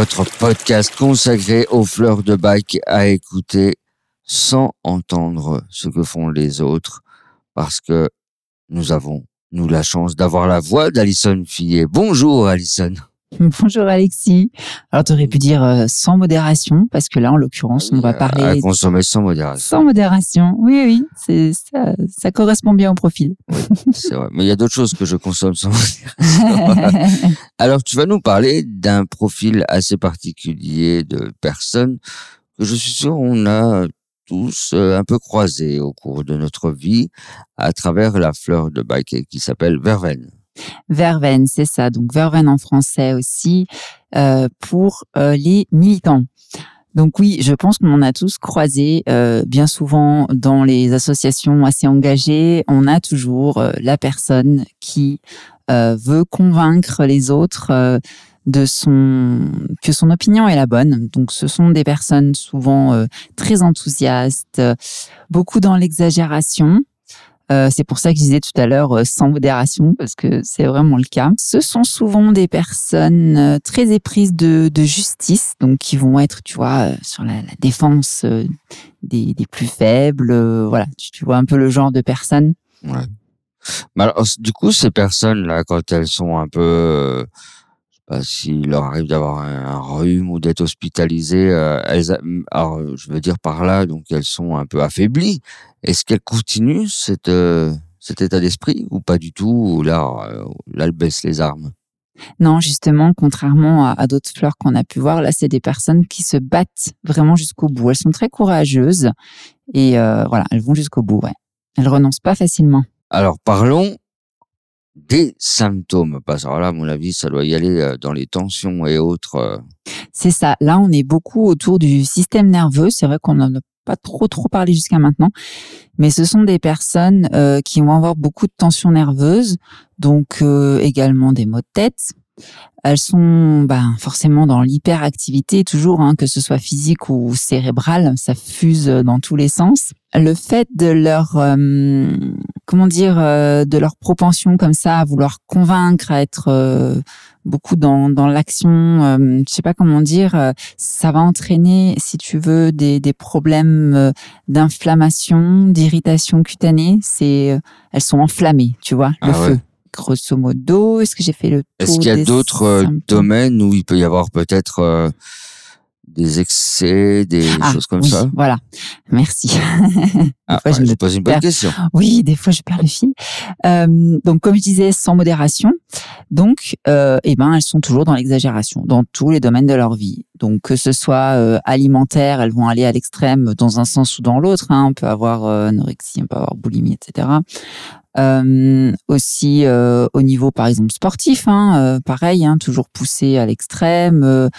Votre podcast consacré aux fleurs de bac à écouter sans entendre ce que font les autres parce que nous avons, nous, la chance d'avoir la voix d'Alison Fillet. Bonjour Alison. Bonjour Alexis. Alors tu aurais pu dire euh, sans modération parce que là en l'occurrence on va À parler consommer sans modération. sans modération. Oui oui, c'est ça, ça correspond bien au profil. C'est vrai. Mais il y a d'autres choses que je consomme sans modération. Alors, tu vas nous parler d'un profil assez particulier de personnes que je suis sûr on a tous euh, un peu croisé au cours de notre vie à travers la fleur de bac qui s'appelle verveine. Verveine, c'est ça. Donc verveine en français aussi euh, pour euh, les militants. Donc oui, je pense qu'on a tous croisé euh, bien souvent dans les associations assez engagées. On a toujours euh, la personne qui euh, veut convaincre les autres euh, de son que son opinion est la bonne. Donc ce sont des personnes souvent euh, très enthousiastes, beaucoup dans l'exagération. Euh, c'est pour ça que je disais tout à l'heure euh, sans modération, parce que c'est vraiment le cas. Ce sont souvent des personnes euh, très éprises de, justice, donc qui vont être, tu vois, sur la, défense des, plus faibles. voilà, tu, vois un peu le genre de personnes. Ouais. Mais du coup, ces personnes-là, quand elles sont un peu, euh, pas s'il leur arrive d'avoir un, un rhume ou d'être hospitalisées, euh, elles, alors, euh, je veux dire par là, donc elles sont un peu affaiblies. Est-ce qu'elles continuent cette, euh, cet état d'esprit ou pas du tout Ou là, euh, là, elles baissent les armes? Non, justement, contrairement à, à d'autres fleurs qu'on a pu voir, là, c'est des personnes qui se battent vraiment jusqu'au bout. Elles sont très courageuses et voilà, elles vont jusqu'au bout. Ouais. Elles renoncent pas facilement. Alors, parlons des symptômes. Parce que là, à mon avis, ça doit y aller euh, dans les tensions et autres. euh, C'est ça. Là, on est beaucoup autour du système nerveux. C'est vrai qu'on n'en a pas trop trop parlé jusqu'à maintenant, mais ce sont des personnes euh, qui vont avoir beaucoup de tensions nerveuses, donc euh, également des maux de tête. Elles sont ben, forcément dans l'hyperactivité toujours, hein, que ce soit physique ou cérébrale, ça fuse dans tous les sens. Le fait de leur euh, comment dire euh, de leur propension comme ça à vouloir convaincre, à être euh, beaucoup dans, dans l'action, euh, je sais pas comment dire, euh, ça va entraîner, si tu veux, des, des problèmes euh, d'inflammation, d'irritation cutanée. C'est, euh, elles sont enflammées, tu vois, le Ah feu. Grosso modo, est-ce que j'ai fait le Est-ce tour qu'il y a d'autres domaines où il peut y avoir peut-être euh, des excès, des Ah, choses comme oui, ça Voilà, merci. Ah, fois, je me pose une bonne question. Oui, des fois je perds le fil. Euh, donc comme je disais, sans modération. Donc, euh, eh ben, elles sont toujours dans l'exagération dans tous les domaines de leur vie. Donc que ce soit euh, alimentaire, elles vont aller à l'extrême dans un sens ou dans l'autre. Hein. On peut avoir euh, anorexie, on peut avoir boulimie, etc. Euh, aussi au niveau par exemple sportif, hein, pareil, hein, toujours poussé à l'extrême.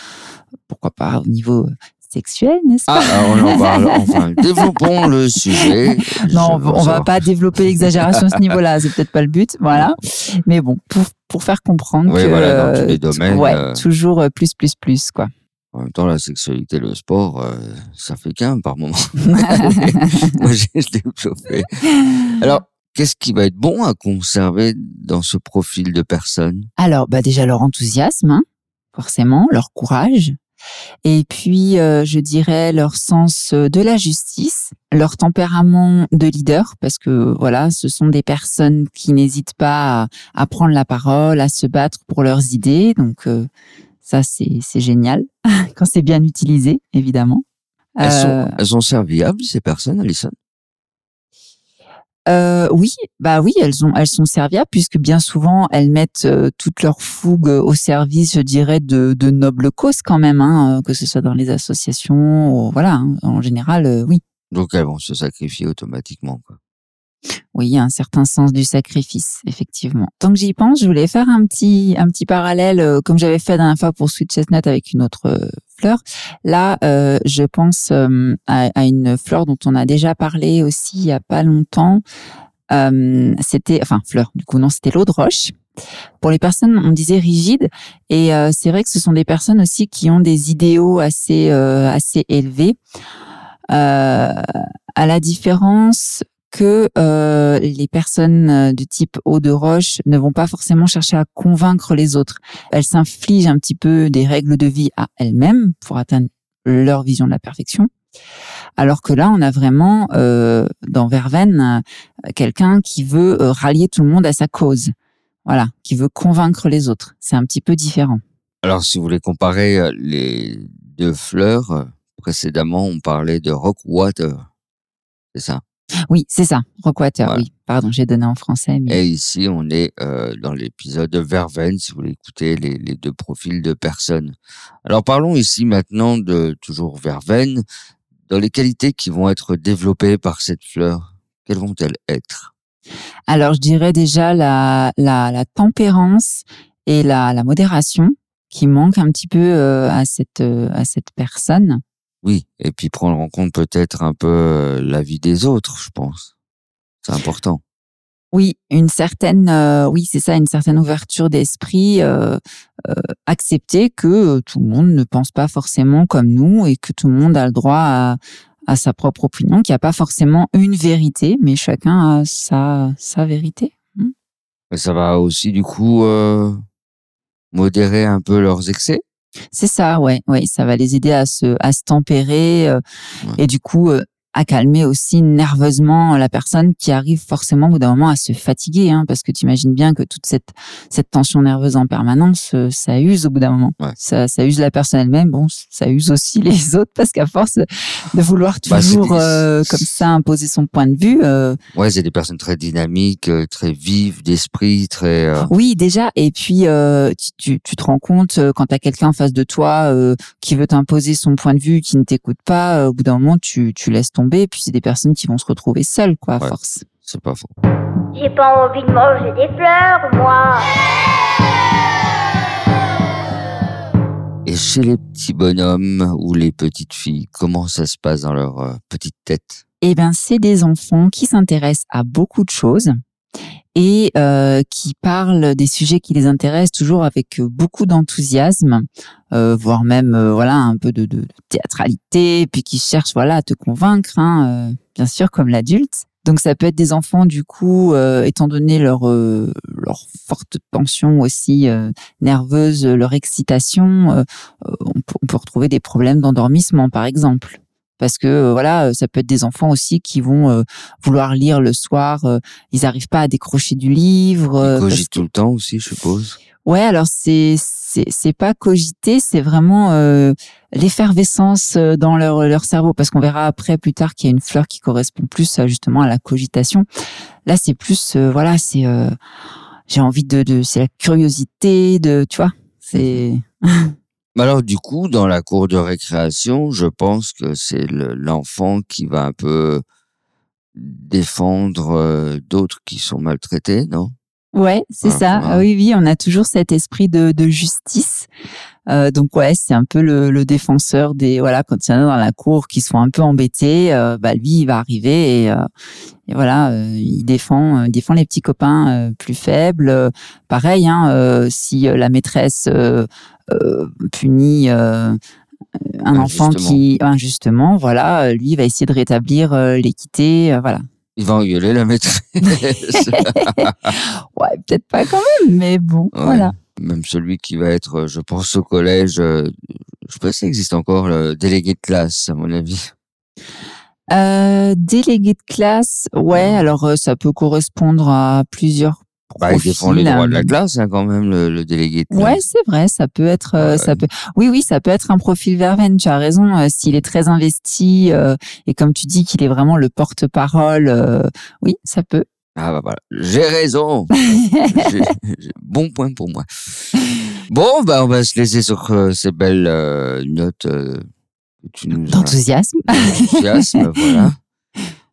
pourquoi pas au niveau sexuel, n'est-ce pas Ah, alors on en parle. Enfin, développons le sujet. Non, Je on veux va pas développer l'exagération à ce niveau-là, c'est peut-être pas le but, voilà. Mais bon, pour, pour faire comprendre Oui, que voilà, dans tous les domaines, ouais, euh, toujours euh, plus plus plus quoi. En même temps, la sexualité, le sport, euh, ça fait qu'un par moment. Moi, j'ai développé. Alors, qu'est-ce qui va être bon à conserver dans ce profil de personne? Alors, bah déjà leur enthousiasme, hein, forcément, leur courage, et puis euh, je dirais leur sens euh, de la justice, leur tempérament de leader, parce que voilà, ce sont des personnes qui n'hésitent pas à, à prendre la parole, à se battre pour leurs idées, donc euh, ça c'est c'est génial quand c'est bien utilisé, évidemment. elles, Euh, sont, elles sont serviables, ces personnes, Alison? Euh, oui, bah oui, elles ont, elles sont serviables puisque bien souvent elles mettent euh, toute leur fougue au service, je dirais, de, de nobles causes quand même, hein, euh, que ce soit dans les associations, ou, voilà, hein, en général, euh, oui. Donc, elles vont se sacrifier automatiquement. Oui, il y a un certain sens du sacrifice, effectivement. Tant que j'y pense, je voulais faire un petit, un petit parallèle, euh, comme j'avais fait la dernière fois pour Sweet Chestnut avec une autre euh, fleur. Là, euh, je pense euh, à, à une fleur dont on a déjà parlé aussi il y a pas longtemps. Euh, c'était, enfin, fleur, du coup, non, c'était l'eau de roche. Pour les personnes, on disait rigides, et c'est vrai que ce sont des personnes aussi qui ont des idéaux assez, assez élevés. Euh, à la différence que euh, les personnes euh, du type eau de roche ne vont pas forcément chercher à convaincre les autres. Elles s'infligent un petit peu des règles de vie à elles-mêmes pour atteindre leur vision de la perfection. Alors que là, on a vraiment euh, dans Verveine euh, quelqu'un qui veut euh, rallier tout le monde à sa cause. Voilà, qui veut convaincre les autres. C'est un petit peu différent. Alors, si vous voulez comparer les deux fleurs, précédemment, on parlait de Rockwater. C'est ça? Oui, c'est ça. Rockwater, Voilà. oui. Pardon, j'ai donné en français. Mais... Et ici, on est euh, dans l'épisode de Verveine, si vous voulez écouter les, les deux profils de personnes. Alors, parlons ici maintenant de toujours Verveine, dans les qualités qui vont être développées par cette fleur. Quelles vont-elles être? Alors, je dirais déjà la, la, la tempérance et la, la modération qui manquent un petit peu euh, à cette euh, à cette personne. Oui, et puis prendre en compte peut-être un peu euh, la vie des autres, je pense. C'est important. Oui, une certaine, euh, oui, c'est ça, une certaine ouverture d'esprit, euh, euh, accepter que euh, tout le monde ne pense pas forcément comme nous et que tout le monde a le droit à, à sa propre opinion, qu'il n'y a pas forcément une vérité, mais chacun a sa, sa vérité. Mais ça va aussi, du coup, euh, modérer un peu leurs excès? C'est ça, ouais, ouais, ça va les aider à se, à se tempérer euh, Ouais. et du coup euh, à calmer aussi nerveusement la personne qui arrive forcément au bout d'un moment à se fatiguer, hein, parce que tu imagines bien que toute cette cette tension nerveuse en permanence, euh, ça use au bout d'un moment. Ouais. Ça, ça use la personne elle-même, bon, ça use aussi les autres parce qu'à force de vouloir Bah, toujours des- euh, comme ça imposer son point de vue, euh, Ouais, c'est des personnes très dynamiques, euh, très vives d'esprit, très. euh, Oui, déjà. Et puis, euh, tu, tu, tu te rends compte quand tu as quelqu'un en face de toi euh, qui veut t'imposer son point de vue, qui ne t'écoute pas, au bout d'un moment, tu, tu laisses tomber. Et puis, c'est des personnes qui vont se retrouver seules, quoi, à Ouais. force. C'est pas faux. J'ai pas envie de manger des fleurs, moi. Et chez les petits bonhommes ou les petites filles, comment ça se passe dans leur euh, petite tête? Eh ben, c'est des enfants qui s'intéressent à beaucoup de choses et euh, qui parlent des sujets qui les intéressent toujours avec euh, beaucoup d'enthousiasme, euh, voire même euh, voilà un peu de, de théâtralité, puis qui cherchent voilà à te convaincre, hein, euh, bien sûr comme l'adulte. Donc ça peut être des enfants du coup, euh, étant donné leur leur forte tension aussi nerveuse, leur excitation, on, on peut retrouver des problèmes d'endormissement par exemple parce que euh, voilà, euh, ça peut être des enfants aussi qui vont euh, vouloir lire le soir, ils n'arrivent pas à décrocher du livre. Ils cogitent que- tout le temps aussi, je suppose. Ouais, alors c'est c'est c'est pas cogiter, c'est vraiment euh, l'effervescence dans leur leur cerveau parce qu'on verra après plus tard qu'il y a une fleur qui correspond plus justement à la cogitation. Là, c'est plus euh, voilà, c'est euh, j'ai envie de de c'est la curiosité de tu vois, c'est Mais alors, du coup, dans la cour de récréation, je pense que c'est le- l'enfant qui va un peu défendre euh, d'autres qui sont maltraités, non? Ouais, c'est Voilà, ça. voilà. Oui, oui, on a toujours cet esprit de, de justice. Euh, donc ouais, c'est un peu le, le défenseur des voilà quand il y en a dans la cour qui sont un peu embêtés, euh, bah lui il va arriver et, euh, et voilà euh, il défend euh, il défend les petits copains euh, plus faibles. Pareil, hein, euh, si la maîtresse punit euh, un enfant Injustement. qui injustement, voilà, lui il va essayer de rétablir l'équité, euh, voilà. Il va engueuler la maîtresse. Ouais, peut-être pas quand même, mais bon, Ouais. voilà. Même celui qui va être, euh, je pense, au collège. euh, Je sais pas si ça existe encore, le délégué de classe, à mon avis. Euh, délégué de classe, ouais, alors euh, ça peut correspondre à plusieurs Bah, il défend les droits de la euh, classe, hein, quand même, le, le délégué de Ouais, c'est vrai, ça peut être, euh, ça peut, oui, oui, ça peut être un profil verveine. Tu as raison. euh, S'il est très investi euh, et comme tu dis qu'il est vraiment le porte-parole, oui, ça peut. Ah bah voilà, j'ai raison. J'ai- j'ai- bon point pour moi. Bon, bah on va se laisser sur euh, ces belles euh, notes euh, que tu nous as D'enthousiasme. d'enthousiasme, voilà.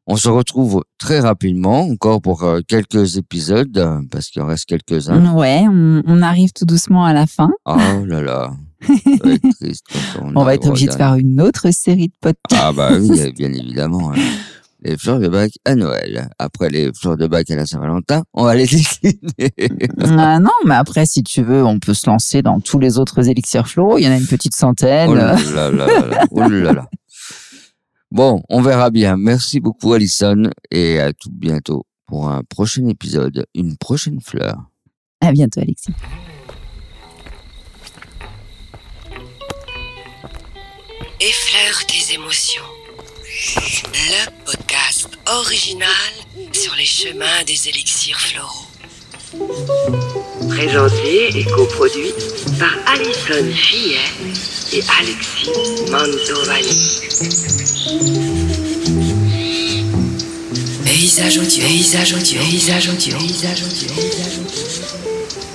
On se retrouve très rapidement, encore pour euh, quelques épisodes, euh, parce qu'il en reste quelques-uns. Ouais, on, on arrive tout doucement à la fin. Oh là là. Ça va être triste quand On va être au obligé de dernier. faire une autre série de podcasts. Ah bah oui, bien évidemment. hein. Les fleurs de bac à Noël. Après les fleurs de bac à la Saint-Valentin, on va les décliner. Ah non, mais après, si tu veux, on peut se lancer dans tous les autres élixirs floraux. Il y en a une petite centaine. Oh là là là là là. Oh là là. Bon, on verra bien. Merci beaucoup Alison et à tout bientôt pour un prochain épisode, une prochaine fleur. À bientôt, Alexis. Effleure tes émotions. Le podcast original sur les chemins des élixirs floraux. Présenté et coproduit par Alison Fillet et Alexis Mantovani. Paysage audio, paysage audio, paysage audio, paysage audio, paysage audio.